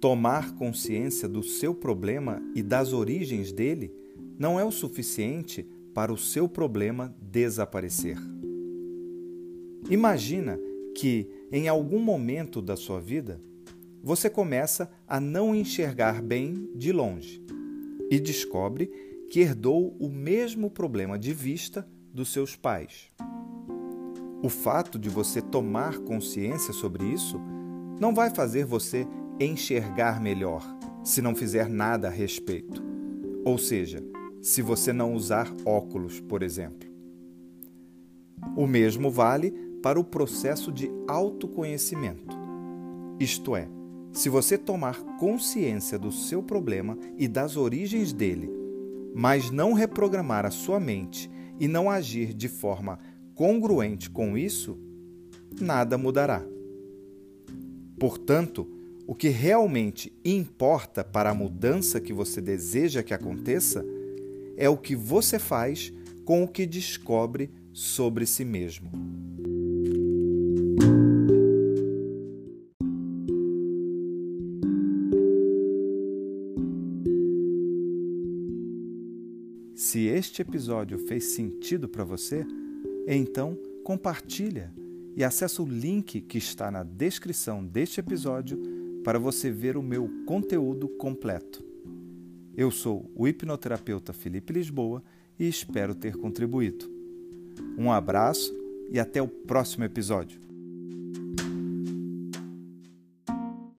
tomar consciência do seu problema e das origens dele não é o suficiente para o seu problema desaparecer. Imagina que, em algum momento da sua vida, você começa a não enxergar bem de longe e descobre que herdou o mesmo problema de vista dos seus pais. O fato de você tomar consciência sobre isso não vai fazer você enxergar melhor se não fizer nada a respeito. Ou seja, se você não usar óculos, por exemplo. O mesmo vale para o processo de autoconhecimento. Isto é, se você tomar consciência do seu problema e das origens dele, mas não reprogramar a sua mente e não agir de forma congruente com isso, nada mudará. Portanto, o que realmente importa para a mudança que você deseja que aconteça é o que você faz com o que descobre sobre si mesmo. Se este episódio fez sentido para você, então, compartilha e acesse o link que está na descrição deste episódio para você ver o meu conteúdo completo. Eu sou o hipnoterapeuta Felipe Lisboa e espero ter contribuído. Um abraço e até o próximo episódio.